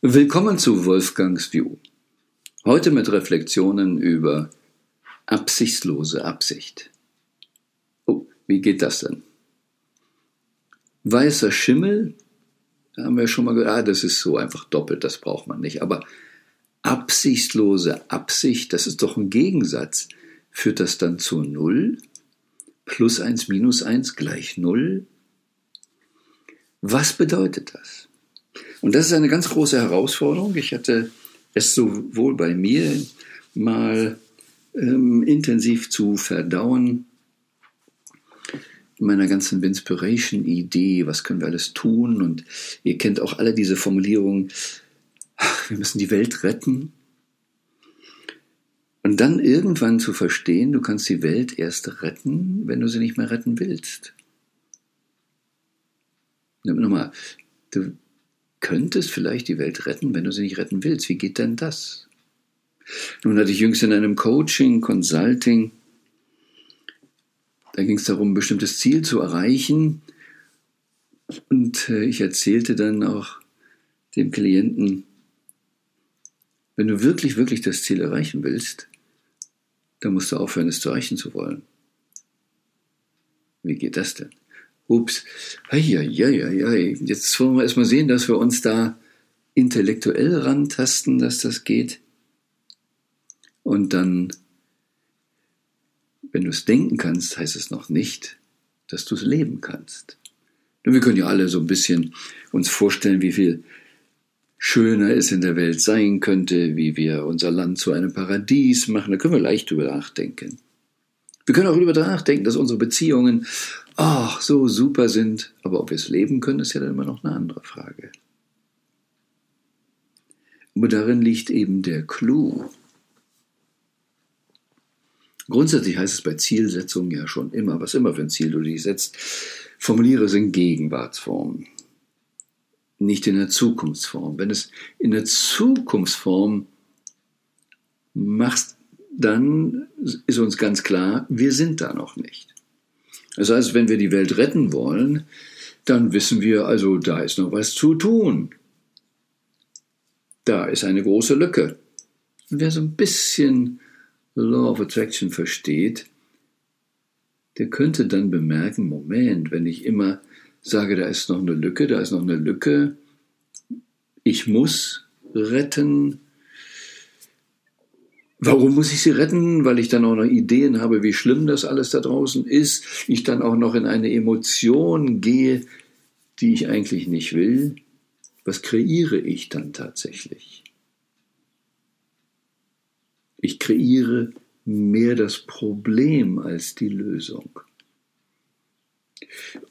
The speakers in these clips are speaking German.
Willkommen zu Wolfgangs View. Heute mit Reflexionen über absichtslose Absicht. Oh, wie geht das denn? Weißer Schimmel, haben wir schon mal gehört, ah, das ist so einfach doppelt, das braucht man nicht. Aber absichtslose Absicht, das ist doch ein Gegensatz. Führt das dann zu Null? Plus eins minus eins gleich Null? Was bedeutet das? Und das ist eine ganz große Herausforderung. Ich hatte es sowohl bei mir mal ähm, intensiv zu verdauen, in meiner ganzen Inspiration-Idee, was können wir alles tun? Und ihr kennt auch alle diese Formulierungen, wir müssen die Welt retten. Und dann irgendwann zu verstehen, du kannst die Welt erst retten, wenn du sie nicht mehr retten willst. Nochmal, du könntest vielleicht die Welt retten, wenn du sie nicht retten willst. Wie geht denn das? Nun hatte ich jüngst in einem Coaching, Consulting, da ging es darum, ein bestimmtes Ziel zu erreichen. Und äh, ich erzählte dann auch dem Klienten, wenn du wirklich, wirklich das Ziel erreichen willst, dann musst du aufhören, es zu erreichen zu wollen. Wie geht das denn? Ups, ja, ja, ja. Jetzt wollen wir erstmal sehen, dass wir uns da intellektuell rantasten, dass das geht. Und dann, wenn du es denken kannst, heißt es noch nicht, dass du es leben kannst. Denn wir können ja alle so ein bisschen uns vorstellen, wie viel schöner es in der Welt sein könnte, wie wir unser Land zu einem Paradies machen. Da können wir leicht drüber nachdenken. Wir können auch darüber nachdenken, dass unsere Beziehungen ach, so super sind. Aber ob wir es leben können, ist ja dann immer noch eine andere Frage. Aber darin liegt eben der Clou. Grundsätzlich heißt es bei Zielsetzungen ja schon immer, was immer für ein Ziel du dich setzt, formuliere es in Gegenwartsform, nicht in der Zukunftsform. Wenn es in der Zukunftsform machst, dann ist uns ganz klar, wir sind da noch nicht. Das heißt, wenn wir die Welt retten wollen, dann wissen wir also, da ist noch was zu tun. Da ist eine große Lücke. Und wer so ein bisschen Law of Attraction versteht, der könnte dann bemerken, Moment, wenn ich immer sage, da ist noch eine Lücke, da ist noch eine Lücke, ich muss retten, Warum muss ich sie retten? Weil ich dann auch noch Ideen habe, wie schlimm das alles da draußen ist. Ich dann auch noch in eine Emotion gehe, die ich eigentlich nicht will. Was kreiere ich dann tatsächlich? Ich kreiere mehr das Problem als die Lösung.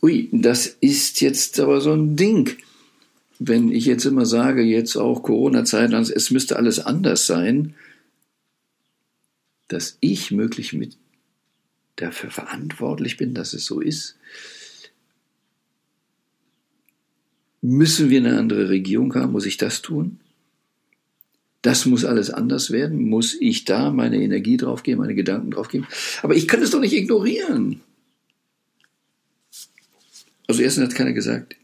Ui, das ist jetzt aber so ein Ding. Wenn ich jetzt immer sage, jetzt auch Corona-Zeit, es müsste alles anders sein, dass ich möglich mit dafür verantwortlich bin, dass es so ist? Müssen wir eine andere Regierung haben? Muss ich das tun? Das muss alles anders werden? Muss ich da meine Energie draufgeben, meine Gedanken draufgeben? Aber ich kann es doch nicht ignorieren. Also erstens hat keiner gesagt,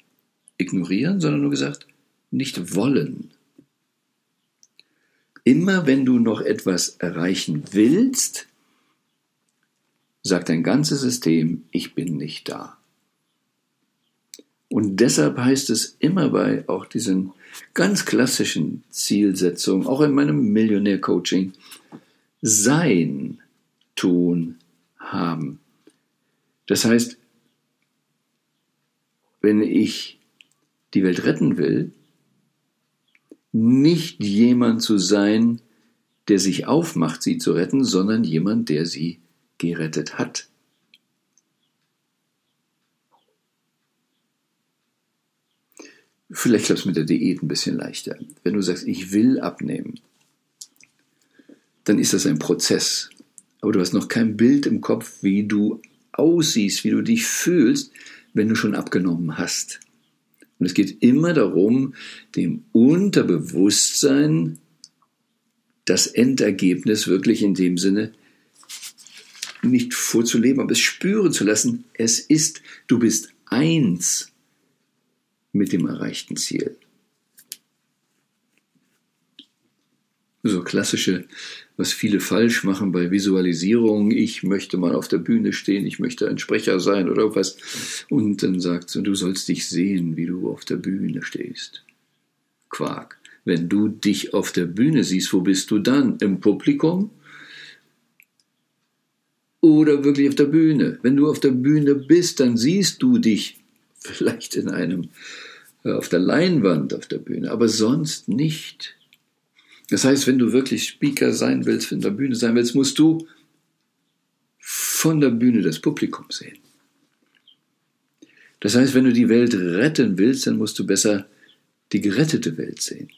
ignorieren, sondern nur gesagt, nicht wollen. Immer wenn du noch etwas erreichen willst, sagt dein ganzes System, ich bin nicht da. Und deshalb heißt es immer bei auch diesen ganz klassischen Zielsetzungen, auch in meinem Millionär-Coaching, sein, tun, haben. Das heißt, wenn ich die Welt retten will, nicht jemand zu sein, der sich aufmacht, sie zu retten, sondern jemand, der sie gerettet hat. Vielleicht klappt es mit der Diät ein bisschen leichter. Wenn du sagst, ich will abnehmen, dann ist das ein Prozess. Aber du hast noch kein Bild im Kopf, wie du aussiehst, wie du dich fühlst, wenn du schon abgenommen hast. Und es geht immer darum, dem Unterbewusstsein das Endergebnis wirklich in dem Sinne nicht vorzuleben, aber es spüren zu lassen. Es ist, du bist eins mit dem erreichten Ziel. So klassische, was viele falsch machen bei Visualisierung. Ich möchte mal auf der Bühne stehen, ich möchte ein Sprecher sein oder was. Und dann sagt sie, du sollst dich sehen, wie du auf der Bühne stehst. Quark. Wenn du dich auf der Bühne siehst, wo bist du dann? Im Publikum? Oder wirklich auf der Bühne? Wenn du auf der Bühne bist, dann siehst du dich vielleicht in einem, äh, auf der Leinwand auf der Bühne, aber sonst nicht. Das heißt, wenn du wirklich Speaker sein willst, in der Bühne sein willst, musst du von der Bühne das Publikum sehen. Das heißt, wenn du die Welt retten willst, dann musst du besser die gerettete Welt sehen.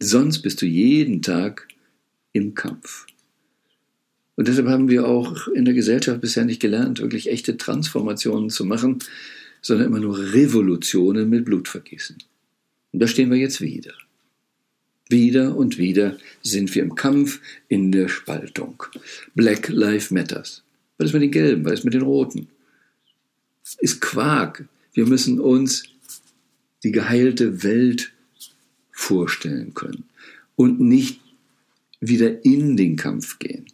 Sonst bist du jeden Tag im Kampf. Und deshalb haben wir auch in der Gesellschaft bisher nicht gelernt, wirklich echte Transformationen zu machen, sondern immer nur Revolutionen mit Blutvergießen. Und da stehen wir jetzt wieder. Wieder und wieder sind wir im Kampf in der Spaltung. Black Lives Matters. Was ist mit den Gelben? Was ist mit den Roten? Ist Quark. Wir müssen uns die geheilte Welt vorstellen können und nicht wieder in den Kampf gehen.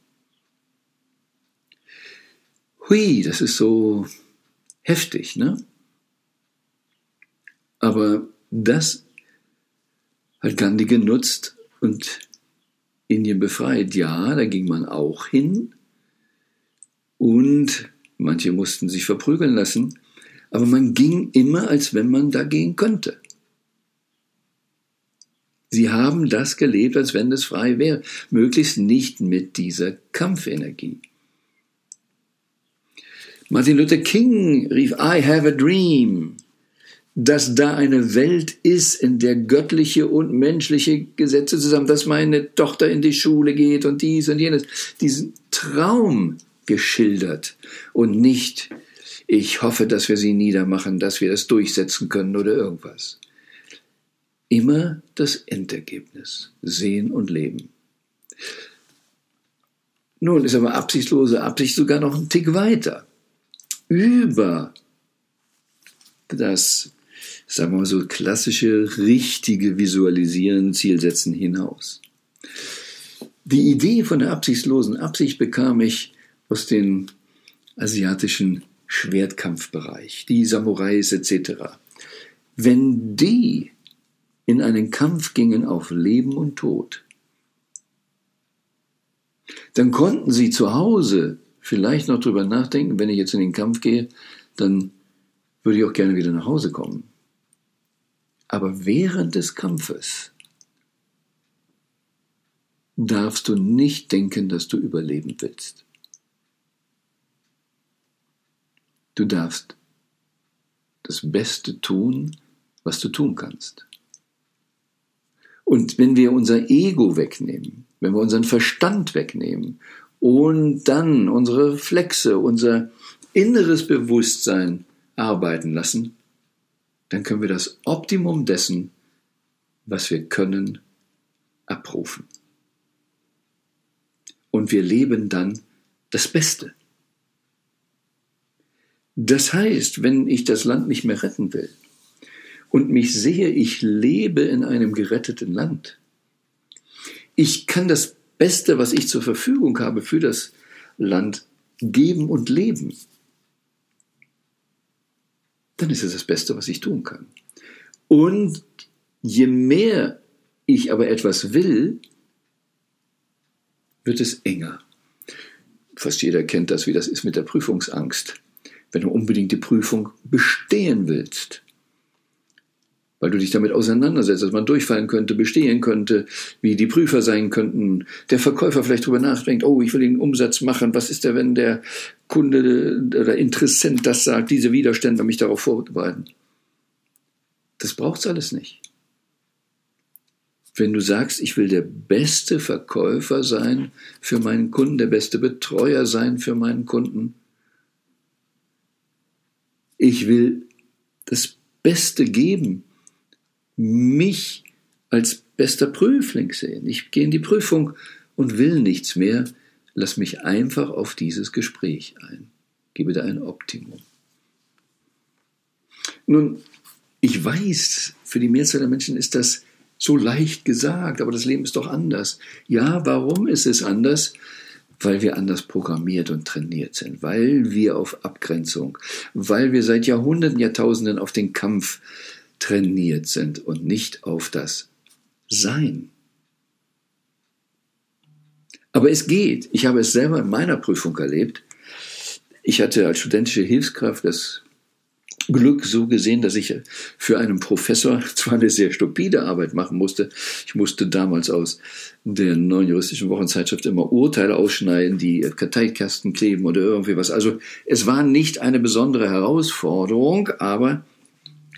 Hui, das ist so heftig, ne? Aber das hat Gandhi genutzt und Indien befreit. Ja, da ging man auch hin und manche mussten sich verprügeln lassen, aber man ging immer, als wenn man da gehen könnte. Sie haben das gelebt, als wenn es frei wäre, möglichst nicht mit dieser Kampfenergie. Martin Luther King rief, I have a dream dass da eine Welt ist, in der göttliche und menschliche Gesetze zusammen, dass meine Tochter in die Schule geht und dies und jenes, diesen Traum geschildert und nicht, ich hoffe, dass wir sie niedermachen, dass wir das durchsetzen können oder irgendwas. Immer das Endergebnis, sehen und leben. Nun ist aber absichtslose Absicht sogar noch ein Tick weiter. Über das sagen wir mal so, klassische, richtige Visualisieren, Zielsetzen hinaus. Die Idee von der absichtslosen Absicht bekam ich aus dem asiatischen Schwertkampfbereich, die Samurais etc. Wenn die in einen Kampf gingen auf Leben und Tod, dann konnten sie zu Hause vielleicht noch drüber nachdenken, wenn ich jetzt in den Kampf gehe, dann würde ich auch gerne wieder nach Hause kommen. Aber während des Kampfes darfst du nicht denken, dass du überleben willst. Du darfst das Beste tun, was du tun kannst. Und wenn wir unser Ego wegnehmen, wenn wir unseren Verstand wegnehmen und dann unsere Reflexe, unser inneres Bewusstsein arbeiten lassen, dann können wir das Optimum dessen, was wir können, abrufen. Und wir leben dann das Beste. Das heißt, wenn ich das Land nicht mehr retten will und mich sehe, ich lebe in einem geretteten Land, ich kann das Beste, was ich zur Verfügung habe für das Land, geben und leben dann ist es das Beste, was ich tun kann. Und je mehr ich aber etwas will, wird es enger. Fast jeder kennt das, wie das ist mit der Prüfungsangst. Wenn du unbedingt die Prüfung bestehen willst, weil du dich damit auseinandersetzt, dass man durchfallen könnte, bestehen könnte, wie die Prüfer sein könnten, der Verkäufer vielleicht drüber nachdenkt, oh, ich will den Umsatz machen, was ist der, wenn der Kunde oder Interessent das sagt, diese Widerstände mich darauf vorbereiten. Das braucht's alles nicht. Wenn du sagst, ich will der beste Verkäufer sein für meinen Kunden, der beste Betreuer sein für meinen Kunden, ich will das Beste geben, mich als bester Prüfling sehen. Ich gehe in die Prüfung und will nichts mehr. Lass mich einfach auf dieses Gespräch ein. Gebe da ein Optimum. Nun, ich weiß, für die Mehrzahl der Menschen ist das So leicht gesagt, aber das Leben ist doch anders. Ja, warum ist es anders? Weil wir anders programmiert und trainiert sind, weil wir auf Abgrenzung, weil wir seit Jahrhunderten, Jahrtausenden auf den Kampf trainiert sind und nicht auf das Sein. Aber es geht. Ich habe es selber in meiner Prüfung erlebt. Ich hatte als studentische Hilfskraft das Glück so gesehen, dass ich für einen Professor zwar eine sehr stupide Arbeit machen musste. Ich musste damals aus der neuen juristischen Wochenzeitschrift immer Urteile ausschneiden, die Karteikasten kleben oder irgendwie was. Also es war nicht eine besondere Herausforderung, aber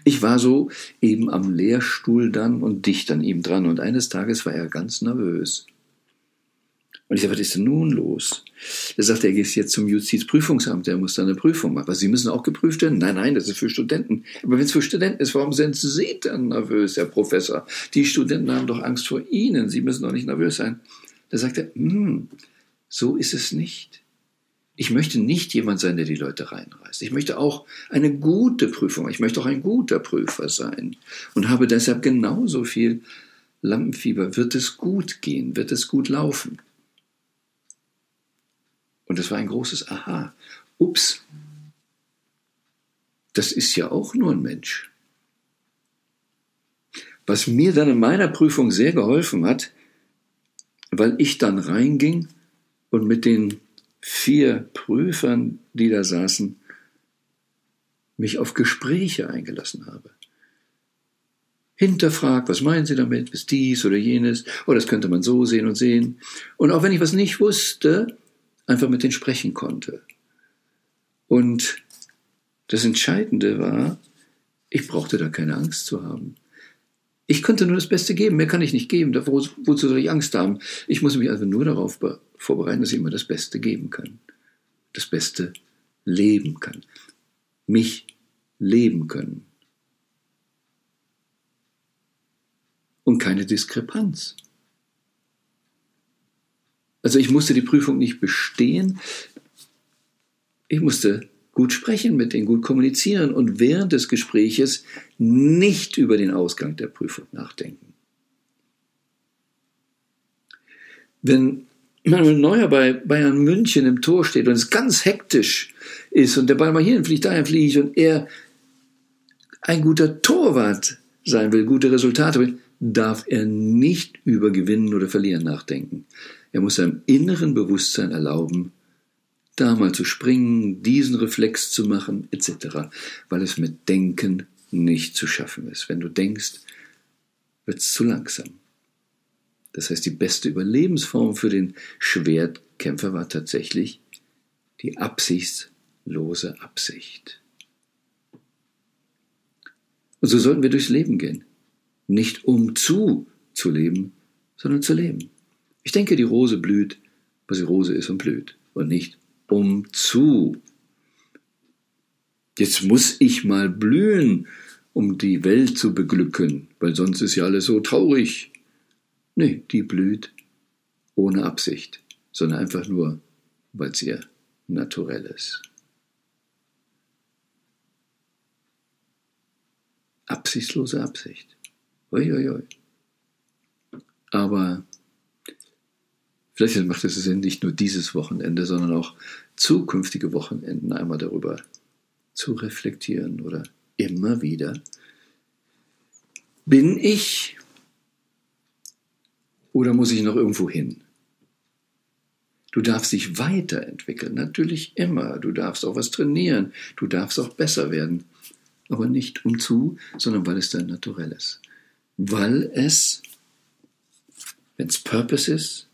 ich war so eben am Lehrstuhl dann und dicht an ihm dran. Und eines Tages war er ganz nervös. Und ich sagte, was ist denn nun los? Er sagte, er geht jetzt zum Justizprüfungsamt, er muss da eine Prüfung machen. Aber Sie müssen auch geprüft werden? Nein, nein, das ist für Studenten. Aber wenn es für Studenten ist, warum sind Sie dann nervös, Herr Professor? Die Studenten haben doch Angst vor Ihnen. Sie müssen doch nicht nervös sein. Da sagt er, hm, so ist es nicht. Ich möchte nicht jemand sein, der die Leute reinreißt. Ich möchte auch eine gute Prüfung. Ich möchte auch ein guter Prüfer sein. Und habe deshalb genauso viel Lampenfieber. Wird es gut gehen? Wird es gut laufen? Und das war ein großes Aha. Ups, das ist ja auch nur ein Mensch. Was mir dann in meiner Prüfung sehr geholfen hat, weil ich dann reinging und mit den vier Prüfern, die da saßen, mich auf Gespräche eingelassen habe. Hinterfragt, was meinen Sie damit? Ist dies oder jenes? Oder das könnte man so sehen und sehen. Und auch wenn ich was nicht wusste, einfach mit denen sprechen konnte. Und das Entscheidende war, ich brauchte da keine Angst zu haben. Ich konnte nur das Beste geben, mehr kann ich nicht geben. Wo, wozu soll ich Angst haben? Ich muss mich also nur darauf vorbereiten, dass ich immer das Beste geben kann. Das Beste leben kann. Mich leben können. Und keine Diskrepanz. Also ich musste die Prüfung nicht bestehen. Ich musste gut sprechen mit denen, gut kommunizieren und während des Gespräches nicht über den Ausgang der Prüfung nachdenken. Wenn Manuel Neuer bei Bayern München im Tor steht und es ganz hektisch ist und der Ball mal hierhin fliegt, dahin fliegt und er ein guter Torwart sein will, gute Resultate will, darf er nicht über Gewinnen oder Verlieren nachdenken. Er muss seinem inneren Bewusstsein erlauben, da mal zu springen, diesen Reflex zu machen, etc., weil es mit Denken nicht zu schaffen ist. Wenn du denkst, wird es zu langsam. Das heißt, die beste Überlebensform für den Schwertkämpfer war tatsächlich die absichtslose Absicht. Und so sollten wir durchs Leben gehen. Nicht um zu zu leben, sondern zu leben. Ich denke, die Rose blüht, weil sie Rose ist und blüht und nicht um zu. Jetzt muss ich mal blühen, um die Welt zu beglücken, weil sonst ist ja alles so traurig. Nee, die blüht ohne Absicht, sondern einfach nur, weil es ihr naturell ist. Absichtslose Absicht. Uiuiui. Aber Vielleicht macht es Sinn, nicht nur dieses Wochenende, sondern auch zukünftige Wochenenden einmal darüber zu reflektieren oder immer wieder. Bin ich oder muss ich noch irgendwo hin? Du darfst dich weiterentwickeln, natürlich immer. Du darfst auch was trainieren, du darfst auch besser werden. Aber nicht um zu, sondern weil es dein Naturell ist. Weil es, wenn es Purpose ist,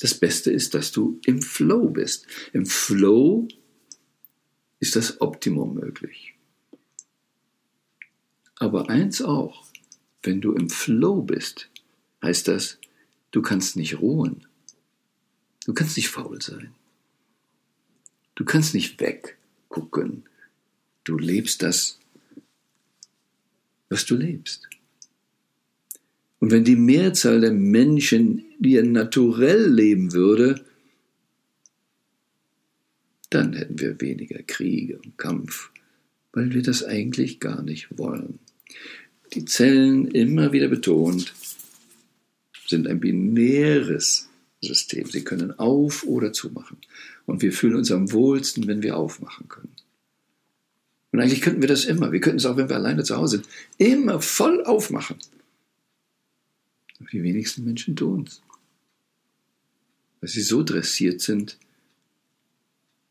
das Beste ist, dass du im Flow bist. Im Flow ist das Optimum möglich. Aber eins auch, wenn du im Flow bist, heißt das, du kannst nicht ruhen. Du kannst nicht faul sein. Du kannst nicht weggucken. Du lebst das, was du lebst. Und wenn die Mehrzahl der Menschen ihr naturell leben würde, dann hätten wir weniger Kriege und Kampf, weil wir das eigentlich gar nicht wollen. Die Zellen, immer wieder betont, sind ein binäres System. Sie können auf oder zumachen. Und wir fühlen uns am wohlsten, wenn wir aufmachen können. Und eigentlich könnten wir das immer. Wir könnten es auch, wenn wir alleine zu Hause sind, immer voll aufmachen. Die wenigsten Menschen tun es. Weil sie so dressiert sind,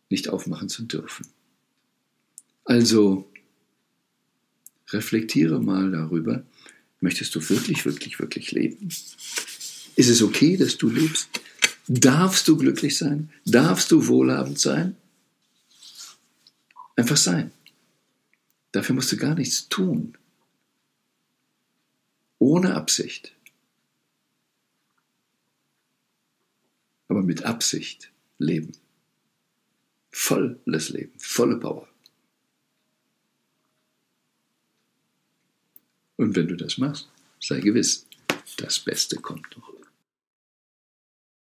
nicht aufmachen zu dürfen. Also reflektiere mal darüber, möchtest du wirklich, wirklich, wirklich leben? Ist es okay, dass du lebst? Darfst du glücklich sein? Darfst du wohlhabend sein? Einfach sein. Dafür musst du gar nichts tun. Ohne Absicht. Aber mit Absicht leben. Volles Leben, volle Power. Und wenn du das machst, sei gewiss, das Beste kommt noch.